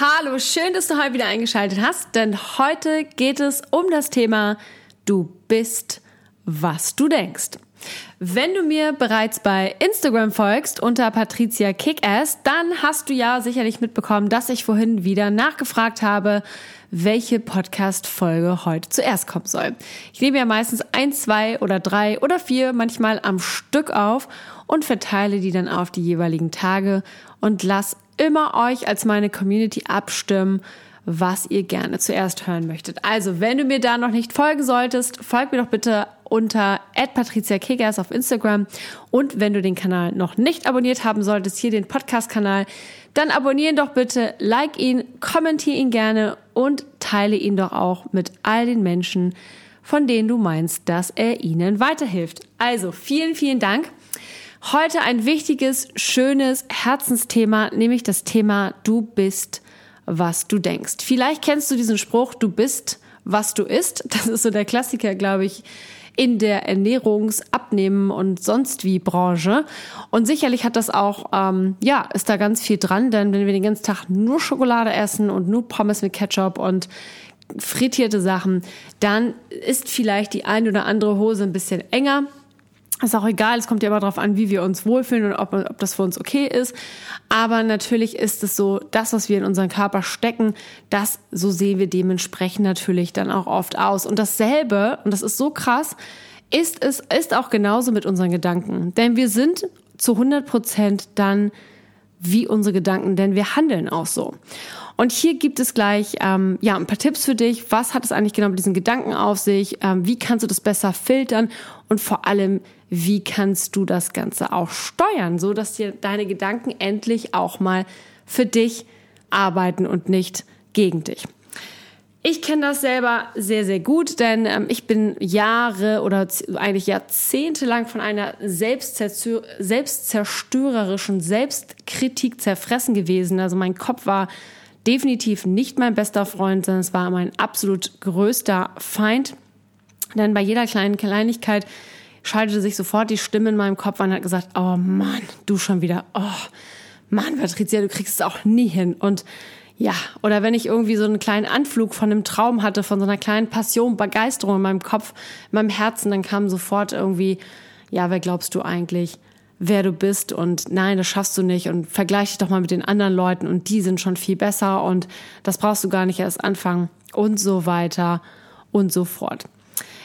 Hallo, schön, dass du heute wieder eingeschaltet hast, denn heute geht es um das Thema Du bist, was du denkst. Wenn du mir bereits bei Instagram folgst unter Patricia Kickass, dann hast du ja sicherlich mitbekommen, dass ich vorhin wieder nachgefragt habe, welche Podcast-Folge heute zuerst kommen soll. Ich nehme ja meistens ein, zwei oder drei oder vier manchmal am Stück auf und verteile die dann auf die jeweiligen Tage und lass immer euch als meine Community abstimmen, was ihr gerne zuerst hören möchtet. Also, wenn du mir da noch nicht folgen solltest, folg mir doch bitte unter @patriziakegers auf Instagram und wenn du den Kanal noch nicht abonniert haben solltest, hier den Podcast Kanal, dann abonnieren doch bitte, like ihn, kommentiere ihn gerne und teile ihn doch auch mit all den Menschen, von denen du meinst, dass er ihnen weiterhilft. Also, vielen, vielen Dank. Heute ein wichtiges, schönes Herzensthema, nämlich das Thema Du bist, was du denkst. Vielleicht kennst du diesen Spruch, du bist, was du isst. Das ist so der Klassiker, glaube ich, in der Ernährungs-, Abnehmen und sonst wie Branche. Und sicherlich hat das auch, ähm, ja, ist da ganz viel dran, denn wenn wir den ganzen Tag nur Schokolade essen und nur Pommes mit Ketchup und frittierte Sachen, dann ist vielleicht die ein oder andere Hose ein bisschen enger. Ist auch egal, es kommt ja immer darauf an, wie wir uns wohlfühlen und ob, ob das für uns okay ist. Aber natürlich ist es so, das, was wir in unseren Körper stecken, das, so sehen wir dementsprechend natürlich dann auch oft aus. Und dasselbe, und das ist so krass, ist es, ist auch genauso mit unseren Gedanken. Denn wir sind zu 100 Prozent dann wie unsere Gedanken, denn wir handeln auch so. Und hier gibt es gleich ähm, ja ein paar Tipps für dich. Was hat es eigentlich genau mit diesen Gedanken auf sich? Ähm, wie kannst du das besser filtern? Und vor allem, wie kannst du das Ganze auch steuern, so dass dir deine Gedanken endlich auch mal für dich arbeiten und nicht gegen dich. Ich kenne das selber sehr, sehr gut, denn ähm, ich bin Jahre oder eigentlich Jahrzehnte lang von einer selbstzerstörerischen Selbstkritik zerfressen gewesen. Also mein Kopf war definitiv nicht mein bester Freund, sondern es war mein absolut größter Feind. Denn bei jeder kleinen Kleinigkeit schaltete sich sofort die Stimme in meinem Kopf an und hat gesagt, oh Mann, du schon wieder, oh Mann, Patricia, du kriegst es auch nie hin. Und ja, oder wenn ich irgendwie so einen kleinen Anflug von einem Traum hatte, von so einer kleinen Passion, Begeisterung in meinem Kopf, in meinem Herzen, dann kam sofort irgendwie, ja, wer glaubst du eigentlich, wer du bist? Und nein, das schaffst du nicht. Und vergleich dich doch mal mit den anderen Leuten und die sind schon viel besser und das brauchst du gar nicht erst anfangen. Und so weiter und so fort.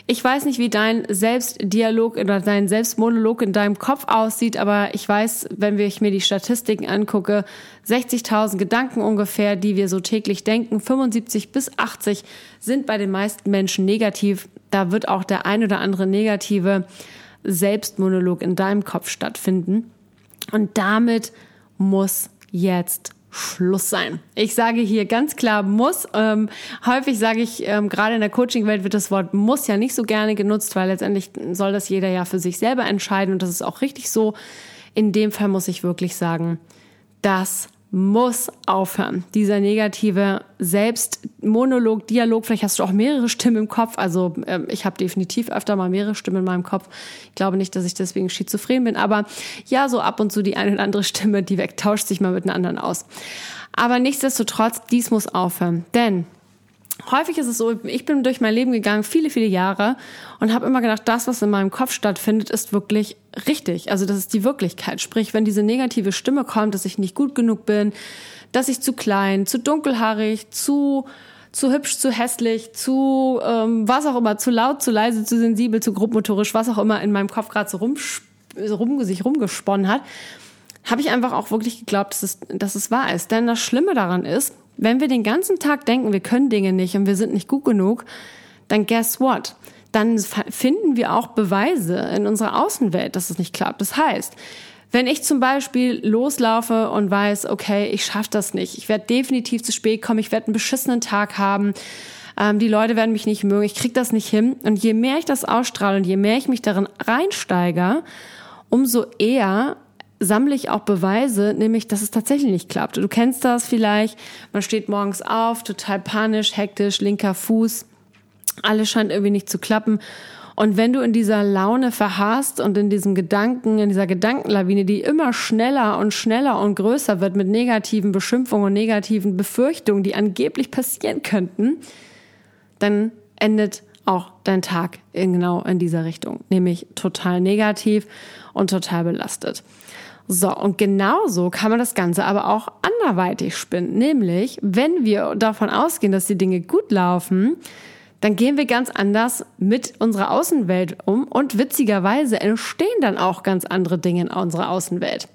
Ich weiß nicht, wie dein Selbstdialog oder dein Selbstmonolog in deinem Kopf aussieht, aber ich weiß, wenn ich mir die Statistiken angucke, 60.000 Gedanken ungefähr, die wir so täglich denken, 75 bis 80 sind bei den meisten Menschen negativ. Da wird auch der ein oder andere negative Selbstmonolog in deinem Kopf stattfinden. Und damit muss jetzt Schluss sein. Ich sage hier ganz klar muss. Ähm, häufig sage ich, ähm, gerade in der Coaching-Welt wird das Wort muss ja nicht so gerne genutzt, weil letztendlich soll das jeder ja für sich selber entscheiden und das ist auch richtig so. In dem Fall muss ich wirklich sagen, das muss aufhören. Dieser negative Selbstmonolog, Dialog, vielleicht hast du auch mehrere Stimmen im Kopf. Also äh, ich habe definitiv öfter mal mehrere Stimmen in meinem Kopf. Ich glaube nicht, dass ich deswegen schizophren bin, aber ja, so ab und zu die eine oder andere Stimme, die wegtauscht sich mal mit einer anderen aus. Aber nichtsdestotrotz, dies muss aufhören. Denn häufig ist es so, ich bin durch mein Leben gegangen, viele, viele Jahre und habe immer gedacht, das, was in meinem Kopf stattfindet, ist wirklich richtig. Also das ist die Wirklichkeit. Sprich, wenn diese negative Stimme kommt, dass ich nicht gut genug bin, dass ich zu klein, zu dunkelhaarig, zu zu hübsch, zu hässlich, zu ähm, was auch immer, zu laut, zu leise, zu sensibel, zu grobmotorisch, was auch immer in meinem Kopf gerade so rum, rum, sich rumgesponnen hat, habe ich einfach auch wirklich geglaubt, dass es, dass es wahr ist. Denn das Schlimme daran ist, wenn wir den ganzen Tag denken, wir können Dinge nicht und wir sind nicht gut genug, dann guess what? Dann finden wir auch Beweise in unserer Außenwelt, dass es nicht klappt. Das heißt, Wenn ich zum Beispiel loslaufe und weiß, okay, ich schaffe das nicht, ich werde definitiv zu spät kommen, ich werde einen beschissenen Tag haben, ähm, die Leute werden mich nicht mögen, ich krieg das nicht hin. Und je mehr ich das ausstrahle und je mehr ich mich darin reinsteige, umso eher sammle ich auch Beweise, nämlich, dass es tatsächlich nicht klappt. Du kennst das vielleicht, man steht morgens auf, total panisch, hektisch, linker Fuß, alles scheint irgendwie nicht zu klappen. Und wenn du in dieser Laune verharrst und in diesem Gedanken, in dieser Gedankenlawine, die immer schneller und schneller und größer wird mit negativen Beschimpfungen und negativen Befürchtungen, die angeblich passieren könnten, dann endet auch dein Tag in genau in dieser Richtung, nämlich total negativ und total belastet. So, und genauso kann man das Ganze aber auch anderweitig spinnen, nämlich wenn wir davon ausgehen, dass die Dinge gut laufen, dann gehen wir ganz anders mit unserer Außenwelt um und witzigerweise entstehen dann auch ganz andere Dinge in unserer Außenwelt.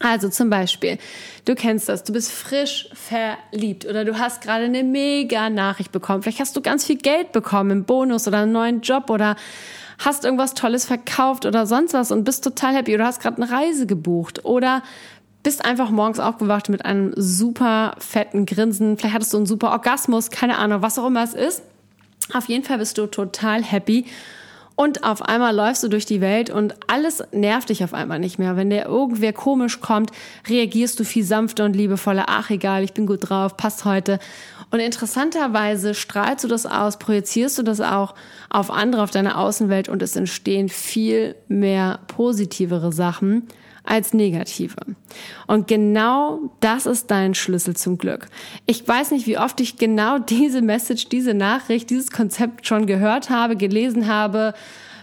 Also zum Beispiel, du kennst das, du bist frisch verliebt oder du hast gerade eine mega Nachricht bekommen. Vielleicht hast du ganz viel Geld bekommen im Bonus oder einen neuen Job oder hast irgendwas Tolles verkauft oder sonst was und bist total happy oder hast gerade eine Reise gebucht oder bist einfach morgens aufgewacht mit einem super fetten Grinsen. Vielleicht hattest du einen super Orgasmus, keine Ahnung, was auch immer es ist. Auf jeden Fall bist du total happy und auf einmal läufst du durch die Welt und alles nervt dich auf einmal nicht mehr. Wenn der irgendwer komisch kommt, reagierst du viel sanfter und liebevoller. Ach, egal, ich bin gut drauf, passt heute. Und interessanterweise strahlst du das aus, projizierst du das auch auf andere, auf deine Außenwelt und es entstehen viel mehr positivere Sachen als negative. Und genau das ist dein Schlüssel zum Glück. Ich weiß nicht, wie oft ich genau diese Message, diese Nachricht, dieses Konzept schon gehört habe, gelesen habe,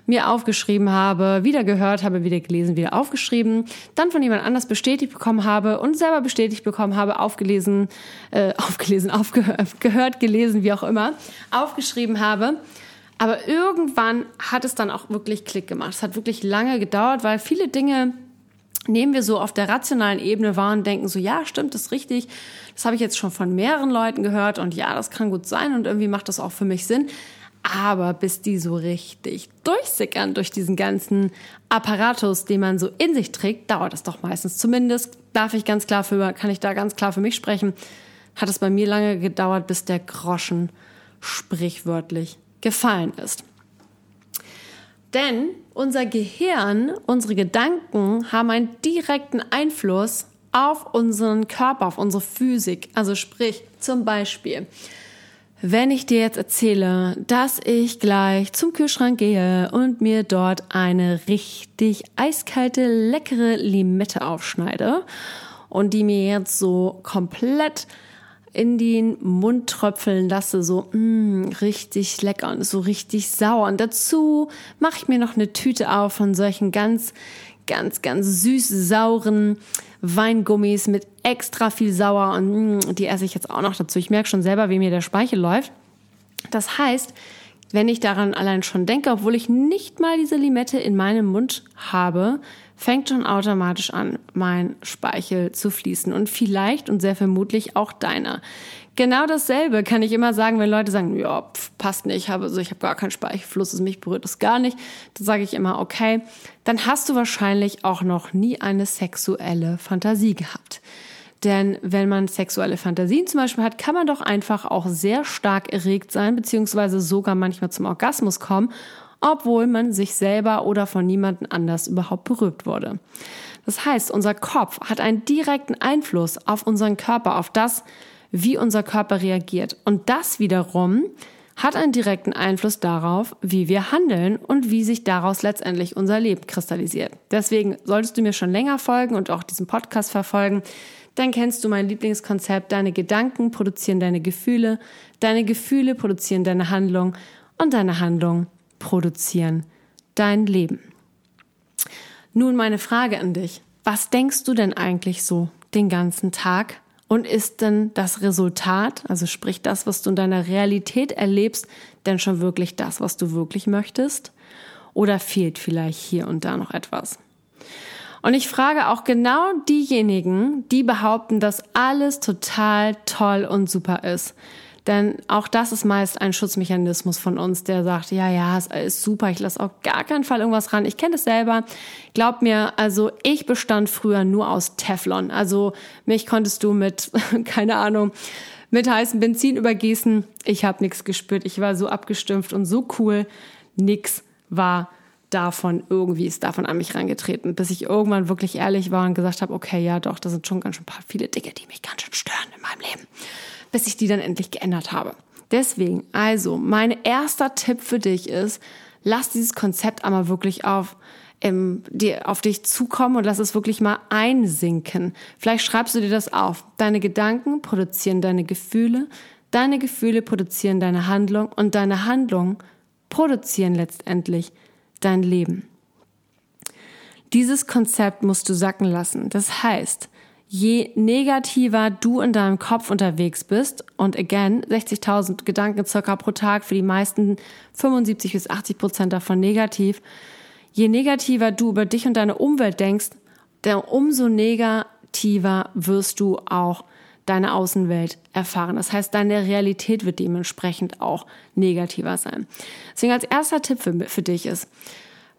mir aufgeschrieben habe, wieder gehört habe, wieder gelesen, wieder aufgeschrieben, dann von jemand anders bestätigt bekommen habe und selber bestätigt bekommen habe, aufgelesen, äh, aufgelesen, aufgehört, gelesen, wie auch immer, aufgeschrieben habe. Aber irgendwann hat es dann auch wirklich Klick gemacht. Es hat wirklich lange gedauert, weil viele Dinge nehmen wir so auf der rationalen Ebene wahr und denken so, ja, stimmt, das ist richtig. Das habe ich jetzt schon von mehreren Leuten gehört und ja, das kann gut sein und irgendwie macht das auch für mich Sinn. Aber bis die so richtig durchsickern durch diesen ganzen Apparatus, den man so in sich trägt, dauert das doch meistens. Zumindest darf ich ganz klar für, kann ich da ganz klar für mich sprechen, hat es bei mir lange gedauert, bis der Groschen sprichwörtlich gefallen ist. Denn unser Gehirn, unsere Gedanken haben einen direkten Einfluss auf unseren Körper, auf unsere Physik. Also sprich, zum Beispiel, wenn ich dir jetzt erzähle, dass ich gleich zum Kühlschrank gehe und mir dort eine richtig eiskalte, leckere Limette aufschneide und die mir jetzt so komplett in den Mund tröpfeln lasse, so mm, richtig lecker und so richtig sauer. Und dazu mache ich mir noch eine Tüte auf von solchen ganz, ganz, ganz süß sauren Weingummis mit extra viel sauer und mm, die esse ich jetzt auch noch dazu. Ich merke schon selber, wie mir der Speichel läuft. Das heißt, wenn ich daran allein schon denke, obwohl ich nicht mal diese Limette in meinem Mund habe, fängt schon automatisch an, mein Speichel zu fließen und vielleicht und sehr vermutlich auch deiner. Genau dasselbe kann ich immer sagen, wenn Leute sagen, ja, pf, passt nicht, ich habe, also ich habe gar keinen Speichelfluss, mich berührt das gar nicht. Dann sage ich immer, okay, dann hast du wahrscheinlich auch noch nie eine sexuelle Fantasie gehabt. Denn wenn man sexuelle Fantasien zum Beispiel hat, kann man doch einfach auch sehr stark erregt sein, beziehungsweise sogar manchmal zum Orgasmus kommen obwohl man sich selber oder von niemandem anders überhaupt berührt wurde. Das heißt, unser Kopf hat einen direkten Einfluss auf unseren Körper, auf das, wie unser Körper reagiert. Und das wiederum hat einen direkten Einfluss darauf, wie wir handeln und wie sich daraus letztendlich unser Leben kristallisiert. Deswegen solltest du mir schon länger folgen und auch diesen Podcast verfolgen. Dann kennst du mein Lieblingskonzept. Deine Gedanken produzieren deine Gefühle, deine Gefühle produzieren deine Handlung und deine Handlung produzieren dein Leben. Nun meine Frage an dich. Was denkst du denn eigentlich so den ganzen Tag? Und ist denn das Resultat, also sprich das, was du in deiner Realität erlebst, denn schon wirklich das, was du wirklich möchtest? Oder fehlt vielleicht hier und da noch etwas? Und ich frage auch genau diejenigen, die behaupten, dass alles total toll und super ist. Denn auch das ist meist ein Schutzmechanismus von uns, der sagt, ja, ja, es ist super, ich lasse auf gar keinen Fall irgendwas ran. Ich kenne das selber. Glaub mir, also ich bestand früher nur aus Teflon. Also mich konntest du mit, keine Ahnung, mit heißem Benzin übergießen. Ich habe nichts gespürt. Ich war so abgestumpft und so cool. Nix war davon irgendwie ist davon an mich reingetreten, bis ich irgendwann wirklich ehrlich war und gesagt habe, okay, ja doch, da sind schon ganz schön paar viele Dinge, die mich ganz schön stören in meinem Leben, bis ich die dann endlich geändert habe. Deswegen, also, mein erster Tipp für dich ist, lass dieses Konzept einmal wirklich auf, ähm, die, auf dich zukommen und lass es wirklich mal einsinken. Vielleicht schreibst du dir das auf. Deine Gedanken produzieren deine Gefühle, deine Gefühle produzieren deine Handlung und deine Handlungen produzieren letztendlich dein Leben. Dieses Konzept musst du sacken lassen. Das heißt, je negativer du in deinem Kopf unterwegs bist, und again, 60.000 Gedanken circa pro Tag, für die meisten 75 bis 80 Prozent davon negativ, je negativer du über dich und deine Umwelt denkst, umso negativer wirst du auch deine Außenwelt erfahren. Das heißt, deine Realität wird dementsprechend auch negativer sein. Deswegen als erster Tipp für, für dich ist,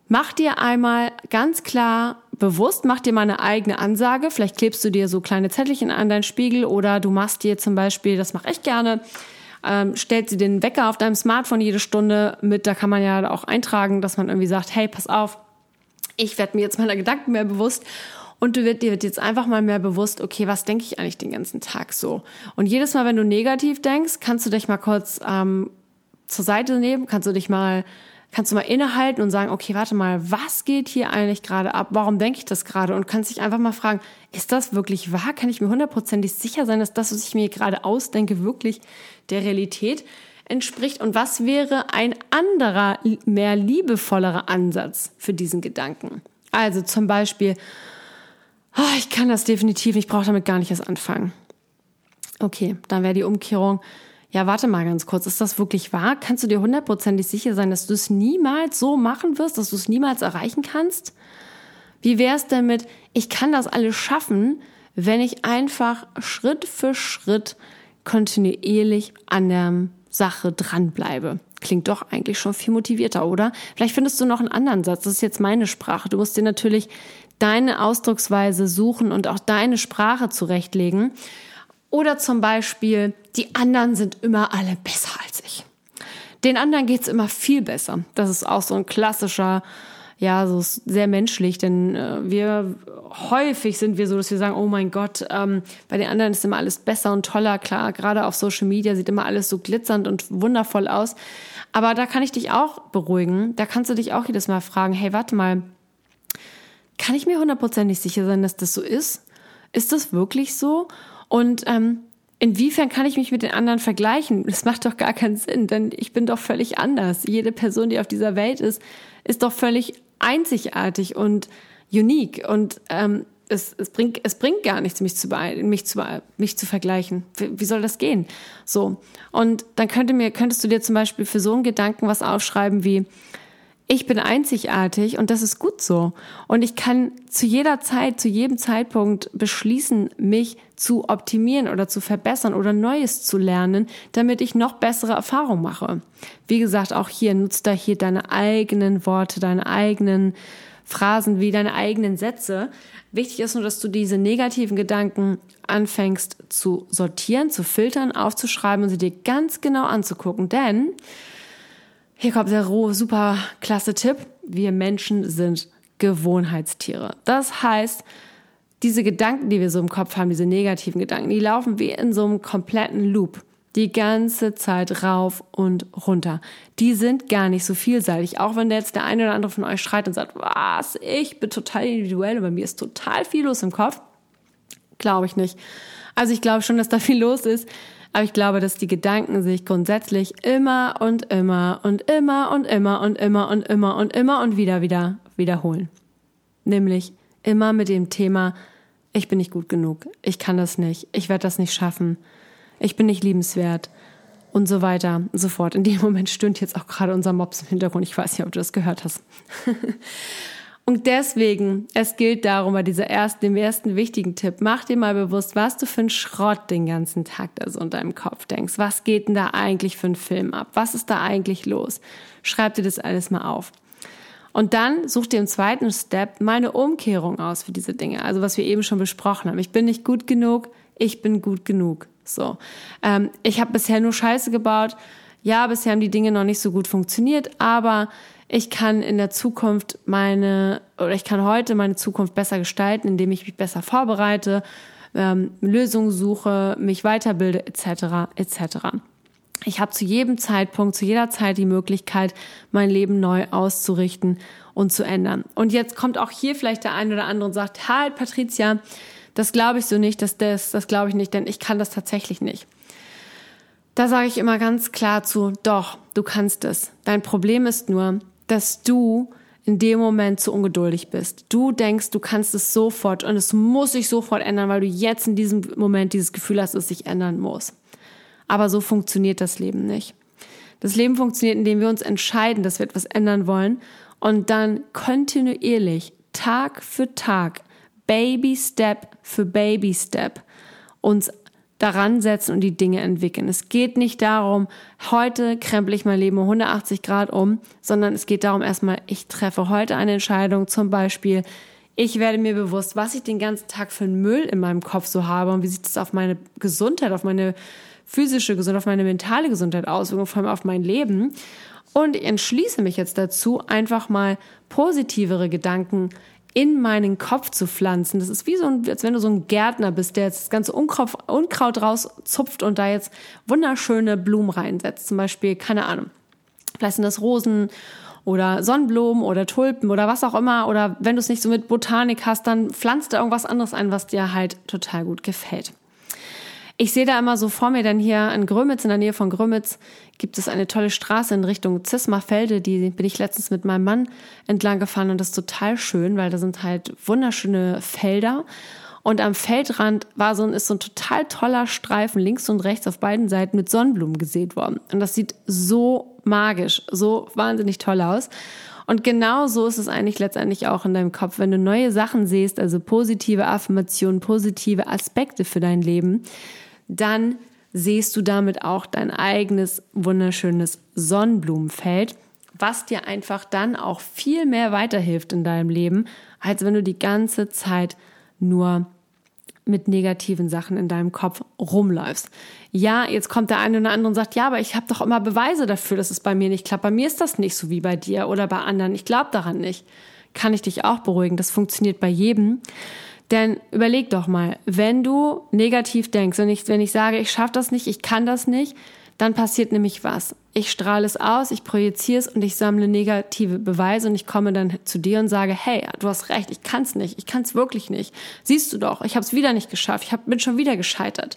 mach dir einmal ganz klar bewusst, mach dir mal eine eigene Ansage. Vielleicht klebst du dir so kleine Zettelchen an deinen Spiegel oder du machst dir zum Beispiel, das mache ich gerne, ähm, stellst dir den Wecker auf deinem Smartphone jede Stunde mit. Da kann man ja auch eintragen, dass man irgendwie sagt, hey, pass auf, ich werde mir jetzt meiner Gedanken mehr bewusst und du wird, dir wird jetzt einfach mal mehr bewusst, okay, was denke ich eigentlich den ganzen Tag so? Und jedes Mal, wenn du negativ denkst, kannst du dich mal kurz ähm, zur Seite nehmen, kannst du dich mal, kannst du mal innehalten und sagen, okay, warte mal, was geht hier eigentlich gerade ab? Warum denke ich das gerade? Und kannst dich einfach mal fragen, ist das wirklich wahr? Kann ich mir hundertprozentig sicher sein, dass das, was ich mir gerade ausdenke, wirklich der Realität entspricht? Und was wäre ein anderer, mehr liebevollerer Ansatz für diesen Gedanken? Also zum Beispiel, oh, ich kann das definitiv, ich brauche damit gar nicht erst anfangen. Okay, dann wäre die Umkehrung, ja, warte mal ganz kurz, ist das wirklich wahr? Kannst du dir hundertprozentig sicher sein, dass du es niemals so machen wirst, dass du es niemals erreichen kannst? Wie wäre es denn mit, ich kann das alles schaffen, wenn ich einfach Schritt für Schritt kontinuierlich an der Sache dranbleibe? Klingt doch eigentlich schon viel motivierter, oder? Vielleicht findest du noch einen anderen Satz. Das ist jetzt meine Sprache. Du musst dir natürlich deine Ausdrucksweise suchen und auch deine Sprache zurechtlegen. Oder zum Beispiel, die anderen sind immer alle besser als ich. Den anderen geht's immer viel besser. Das ist auch so ein klassischer, ja, so sehr menschlich, denn äh, wir häufig sind wir so, dass wir sagen, oh mein Gott, ähm, bei den anderen ist immer alles besser und toller. Klar, gerade auf Social Media sieht immer alles so glitzernd und wundervoll aus. Aber da kann ich dich auch beruhigen. Da kannst du dich auch jedes Mal fragen, hey, warte mal, kann ich mir hundertprozentig sicher sein, dass das so ist? Ist das wirklich so? Und ähm, inwiefern kann ich mich mit den anderen vergleichen? Das macht doch gar keinen Sinn, denn ich bin doch völlig anders. Jede Person, die auf dieser Welt ist, ist doch völlig einzigartig und unique. Und ähm, es, es, bringt, es bringt gar nichts, mich zu, mich zu, mich zu vergleichen. Wie, wie soll das gehen? So. Und dann könnte mir, könntest du dir zum Beispiel für so einen Gedanken was aufschreiben wie, ich bin einzigartig und das ist gut so. Und ich kann zu jeder Zeit, zu jedem Zeitpunkt beschließen, mich zu optimieren oder zu verbessern oder Neues zu lernen, damit ich noch bessere Erfahrungen mache. Wie gesagt, auch hier nutzt da hier deine eigenen Worte, deine eigenen Phrasen wie deine eigenen Sätze. Wichtig ist nur, dass du diese negativen Gedanken anfängst zu sortieren, zu filtern, aufzuschreiben und sie dir ganz genau anzugucken. Denn hier kommt der super klasse Tipp. Wir Menschen sind Gewohnheitstiere. Das heißt, diese Gedanken, die wir so im Kopf haben, diese negativen Gedanken, die laufen wie in so einem kompletten Loop. Die ganze Zeit rauf und runter. Die sind gar nicht so vielseitig. Auch wenn jetzt der eine oder andere von euch schreit und sagt, was, ich bin total individuell und bei mir ist total viel los im Kopf. Glaube ich nicht. Also ich glaube schon, dass da viel los ist. Aber ich glaube, dass die Gedanken sich grundsätzlich immer und immer und immer und immer und immer und immer und immer und wieder wieder wiederholen. Nämlich immer mit dem Thema, ich bin nicht gut genug, ich kann das nicht, ich werde das nicht schaffen, ich bin nicht liebenswert und so weiter und so fort. In dem Moment stöhnt jetzt auch gerade unser Mops im Hintergrund. Ich weiß nicht, ob du das gehört hast. Und deswegen, es gilt darum, bei dieser ersten, dem ersten wichtigen Tipp, mach dir mal bewusst, was du für einen Schrott den ganzen Tag da so in deinem Kopf denkst. Was geht denn da eigentlich für einen Film ab? Was ist da eigentlich los? Schreib dir das alles mal auf. Und dann such dir im zweiten Step mal eine Umkehrung aus für diese Dinge. Also was wir eben schon besprochen haben. Ich bin nicht gut genug, ich bin gut genug. So. Ähm, ich habe bisher nur Scheiße gebaut. Ja, bisher haben die Dinge noch nicht so gut funktioniert, aber ich kann in der Zukunft meine, oder ich kann heute meine Zukunft besser gestalten, indem ich mich besser vorbereite, ähm, Lösungen suche, mich weiterbilde, etc., etc. Ich habe zu jedem Zeitpunkt, zu jeder Zeit die Möglichkeit, mein Leben neu auszurichten und zu ändern. Und jetzt kommt auch hier vielleicht der eine oder andere und sagt, halt, Patricia, das glaube ich so nicht, das, das, das glaube ich nicht, denn ich kann das tatsächlich nicht. Da sage ich immer ganz klar zu, doch, du kannst es. Dein Problem ist nur, dass du in dem Moment zu ungeduldig bist. Du denkst, du kannst es sofort und es muss sich sofort ändern, weil du jetzt in diesem Moment dieses Gefühl hast, dass es sich ändern muss. Aber so funktioniert das Leben nicht. Das Leben funktioniert, indem wir uns entscheiden, dass wir etwas ändern wollen und dann kontinuierlich, Tag für Tag, Baby Step für Baby Step uns daran setzen und die Dinge entwickeln. Es geht nicht darum, heute krempel ich mein Leben um 180 Grad um, sondern es geht darum erstmal, ich treffe heute eine Entscheidung, zum Beispiel, ich werde mir bewusst, was ich den ganzen Tag für einen Müll in meinem Kopf so habe und wie sieht es auf meine Gesundheit, auf meine physische Gesundheit, auf meine mentale Gesundheit aus, vor allem auf mein Leben. Und ich entschließe mich jetzt dazu, einfach mal positivere Gedanken in meinen Kopf zu pflanzen. Das ist wie so ein, als wenn du so ein Gärtner bist, der jetzt das ganze Unkraut, Unkraut rauszupft und da jetzt wunderschöne Blumen reinsetzt. Zum Beispiel, keine Ahnung, vielleicht sind das Rosen oder Sonnenblumen oder Tulpen oder was auch immer. Oder wenn du es nicht so mit Botanik hast, dann pflanzt da irgendwas anderes ein, was dir halt total gut gefällt. Ich sehe da immer so vor mir, denn hier in Grömitz, in der Nähe von Grömitz, gibt es eine tolle Straße in Richtung Zismarfelde. Die bin ich letztens mit meinem Mann entlang gefahren und das ist total schön, weil da sind halt wunderschöne Felder. Und am Feldrand war so ein, ist so ein total toller Streifen links und rechts auf beiden Seiten mit Sonnenblumen gesät worden. Und das sieht so magisch, so wahnsinnig toll aus. Und genau so ist es eigentlich letztendlich auch in deinem Kopf. Wenn du neue Sachen siehst, also positive Affirmationen, positive Aspekte für dein Leben, dann siehst du damit auch dein eigenes wunderschönes Sonnenblumenfeld, was dir einfach dann auch viel mehr weiterhilft in deinem Leben, als wenn du die ganze Zeit nur mit negativen Sachen in deinem Kopf rumläufst. Ja, jetzt kommt der eine oder andere und sagt, ja, aber ich habe doch immer Beweise dafür, dass es bei mir nicht klappt. Bei mir ist das nicht so wie bei dir oder bei anderen. Ich glaube daran nicht. Kann ich dich auch beruhigen. Das funktioniert bei jedem. Denn überleg doch mal, wenn du negativ denkst und ich, wenn ich sage, ich schaffe das nicht, ich kann das nicht, dann passiert nämlich was. Ich strahle es aus, ich projiziere es und ich sammle negative Beweise und ich komme dann zu dir und sage, hey, du hast recht, ich kann es nicht, ich kann es wirklich nicht. Siehst du doch, ich habe es wieder nicht geschafft, ich hab, bin schon wieder gescheitert.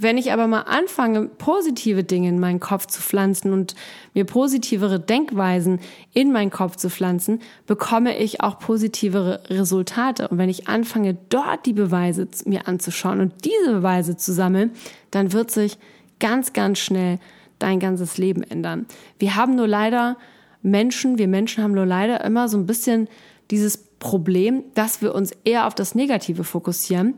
Wenn ich aber mal anfange, positive Dinge in meinen Kopf zu pflanzen und mir positivere Denkweisen in meinen Kopf zu pflanzen, bekomme ich auch positivere Resultate. Und wenn ich anfange, dort die Beweise mir anzuschauen und diese Beweise zu sammeln, dann wird sich ganz, ganz schnell dein ganzes Leben ändern. Wir haben nur leider Menschen, wir Menschen haben nur leider immer so ein bisschen dieses Problem, dass wir uns eher auf das Negative fokussieren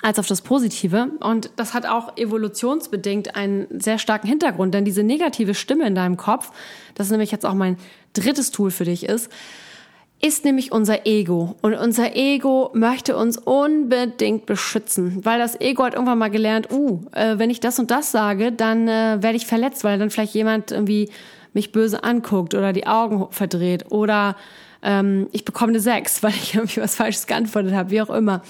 als auf das Positive. Und das hat auch evolutionsbedingt einen sehr starken Hintergrund, denn diese negative Stimme in deinem Kopf, das nämlich jetzt auch mein drittes Tool für dich ist, ist nämlich unser Ego. Und unser Ego möchte uns unbedingt beschützen, weil das Ego hat irgendwann mal gelernt, uh, äh, wenn ich das und das sage, dann äh, werde ich verletzt, weil dann vielleicht jemand irgendwie mich böse anguckt oder die Augen verdreht oder ähm, ich bekomme eine Sechs, weil ich irgendwie was Falsches geantwortet habe, wie auch immer.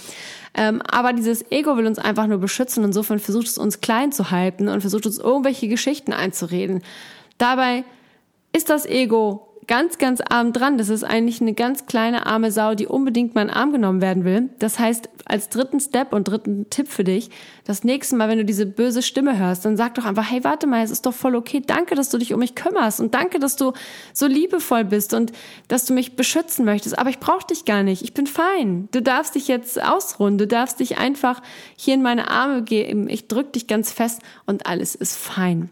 Ähm, aber dieses Ego will uns einfach nur beschützen. Insofern versucht es uns klein zu halten und versucht uns irgendwelche Geschichten einzureden. Dabei ist das Ego ganz, ganz arm dran. Das ist eigentlich eine ganz kleine arme Sau, die unbedingt mal in den Arm genommen werden will. Das heißt, als dritten Step und dritten Tipp für dich, das nächste Mal, wenn du diese böse Stimme hörst, dann sag doch einfach, hey, warte mal, es ist doch voll okay. Danke, dass du dich um mich kümmerst und danke, dass du so liebevoll bist und dass du mich beschützen möchtest. Aber ich brauche dich gar nicht. Ich bin fein. Du darfst dich jetzt ausruhen. Du darfst dich einfach hier in meine Arme geben. Ich drück dich ganz fest und alles ist fein.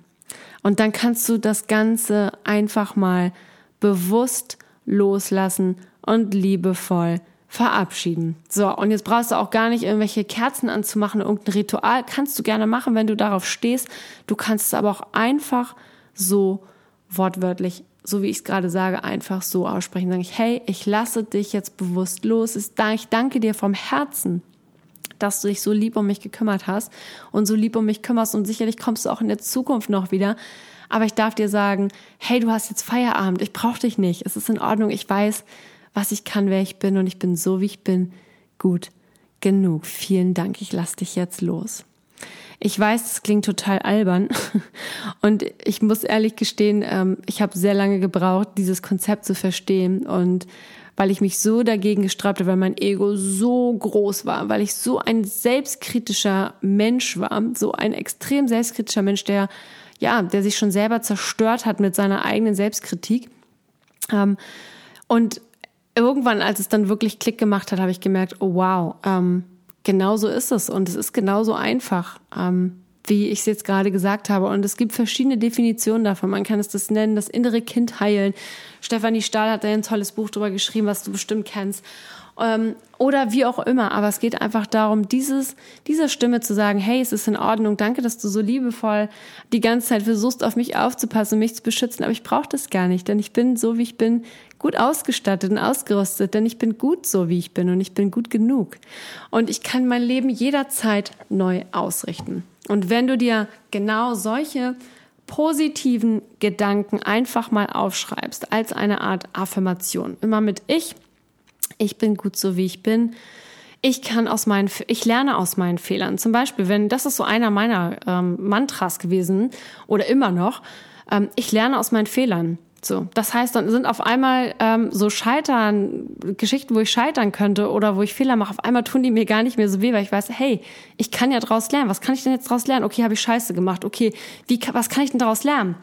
Und dann kannst du das Ganze einfach mal bewusst loslassen und liebevoll verabschieden. So, und jetzt brauchst du auch gar nicht irgendwelche Kerzen anzumachen, irgendein Ritual. Kannst du gerne machen, wenn du darauf stehst. Du kannst es aber auch einfach so wortwörtlich, so wie ich es gerade sage, einfach so aussprechen. Sag ich, hey, ich lasse dich jetzt bewusst los. Ich danke dir vom Herzen, dass du dich so lieb um mich gekümmert hast und so lieb um mich kümmerst. Und sicherlich kommst du auch in der Zukunft noch wieder. Aber ich darf dir sagen, hey, du hast jetzt Feierabend. Ich brauche dich nicht. Es ist in Ordnung. Ich weiß, was ich kann, wer ich bin und ich bin so, wie ich bin, gut genug. Vielen Dank, ich lasse dich jetzt los. Ich weiß, das klingt total albern und ich muss ehrlich gestehen, ähm, ich habe sehr lange gebraucht, dieses Konzept zu verstehen und weil ich mich so dagegen gesträubt habe, weil mein Ego so groß war, weil ich so ein selbstkritischer Mensch war, so ein extrem selbstkritischer Mensch, der ja, der sich schon selber zerstört hat mit seiner eigenen Selbstkritik. Ähm, und irgendwann, als es dann wirklich Klick gemacht hat, habe ich gemerkt, oh wow, ähm, genau so ist es und es ist genauso einfach, ähm, wie ich es jetzt gerade gesagt habe. Und es gibt verschiedene Definitionen davon. Man kann es das nennen, das innere Kind heilen. Stefanie Stahl hat da ein tolles Buch drüber geschrieben, was du bestimmt kennst ähm, oder wie auch immer. Aber es geht einfach darum, dieses, dieser Stimme zu sagen, hey, es ist in Ordnung, danke, dass du so liebevoll die ganze Zeit versuchst, auf mich aufzupassen mich zu beschützen. Aber ich brauche das gar nicht, denn ich bin so, wie ich bin, gut ausgestattet und ausgerüstet, denn ich bin gut so, wie ich bin und ich bin gut genug. Und ich kann mein Leben jederzeit neu ausrichten. Und wenn du dir genau solche positiven Gedanken einfach mal aufschreibst als eine Art Affirmation, immer mit ich, ich bin gut so wie ich bin. Ich kann aus meinen, ich lerne aus meinen Fehlern. Zum Beispiel, wenn das ist so einer meiner ähm, Mantras gewesen oder immer noch. Ähm, ich lerne aus meinen Fehlern. So, das heißt, dann sind auf einmal ähm, so Scheitern, Geschichten, wo ich scheitern könnte oder wo ich Fehler mache, auf einmal tun die mir gar nicht mehr so weh, weil ich weiß, hey, ich kann ja daraus lernen. Was kann ich denn jetzt daraus lernen? Okay, habe ich Scheiße gemacht. Okay, wie, was kann ich denn daraus lernen?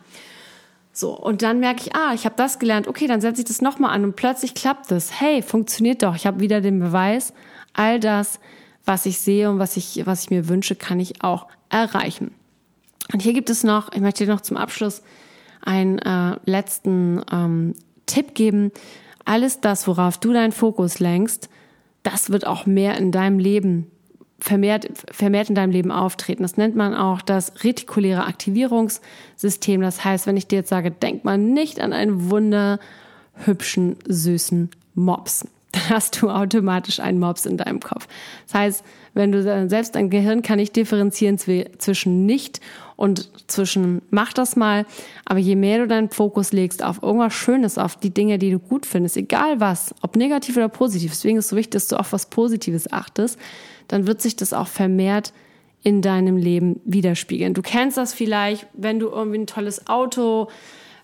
So, und dann merke ich, ah, ich habe das gelernt, okay, dann setze ich das nochmal an und plötzlich klappt es. Hey, funktioniert doch. Ich habe wieder den Beweis, all das, was ich sehe und was ich, was ich mir wünsche, kann ich auch erreichen. Und hier gibt es noch, ich möchte dir noch zum Abschluss einen äh, letzten ähm, Tipp geben. Alles das, worauf du deinen Fokus lenkst, das wird auch mehr in deinem Leben vermehrt, vermehrt in deinem Leben auftreten. Das nennt man auch das retikuläre Aktivierungssystem. Das heißt, wenn ich dir jetzt sage, denk mal nicht an einen wunderhübschen, süßen Mops, dann hast du automatisch einen Mops in deinem Kopf. Das heißt, wenn du selbst dein Gehirn kann nicht differenzieren zwischen nicht und zwischen mach das mal, aber je mehr du deinen Fokus legst auf irgendwas Schönes, auf die Dinge, die du gut findest, egal was, ob negativ oder positiv, deswegen ist es so wichtig, dass du auf was Positives achtest, dann wird sich das auch vermehrt in deinem Leben widerspiegeln. Du kennst das vielleicht, wenn du irgendwie ein tolles Auto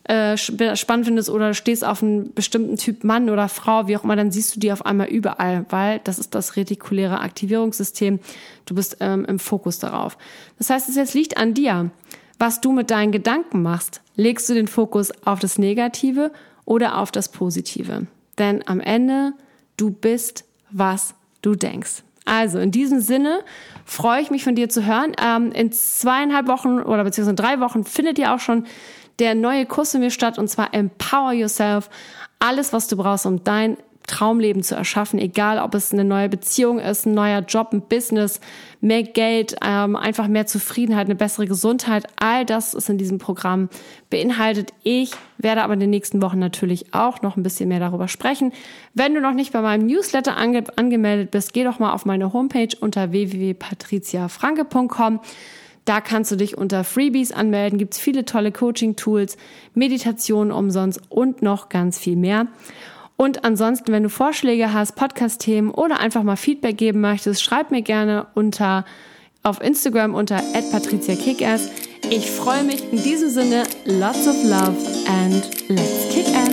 äh, spannend findest oder stehst auf einen bestimmten Typ Mann oder Frau, wie auch immer, dann siehst du die auf einmal überall, weil das ist das retikuläre Aktivierungssystem. Du bist ähm, im Fokus darauf. Das heißt, es jetzt liegt an dir, was du mit deinen Gedanken machst. Legst du den Fokus auf das Negative oder auf das Positive? Denn am Ende, du bist, was du denkst. Also in diesem Sinne freue ich mich von dir zu hören. Ähm, in zweieinhalb Wochen oder beziehungsweise drei Wochen findet ihr auch schon der neue Kurs für mir statt und zwar Empower Yourself. Alles, was du brauchst, um dein Traumleben zu erschaffen, egal ob es eine neue Beziehung ist, ein neuer Job, ein Business, mehr Geld, ähm, einfach mehr Zufriedenheit, eine bessere Gesundheit. All das ist in diesem Programm beinhaltet. Ich werde aber in den nächsten Wochen natürlich auch noch ein bisschen mehr darüber sprechen. Wenn du noch nicht bei meinem Newsletter ange angemeldet bist, geh doch mal auf meine Homepage unter www.patriziafranke.com. Da kannst du dich unter Freebies anmelden, gibt's viele tolle Coaching-Tools, Meditationen umsonst und noch ganz viel mehr. Und ansonsten, wenn du Vorschläge hast, Podcast-Themen oder einfach mal Feedback geben möchtest, schreib mir gerne unter auf Instagram unter @patriziakickers. Ich freue mich in diesem Sinne. Lots of love and let's kick ass.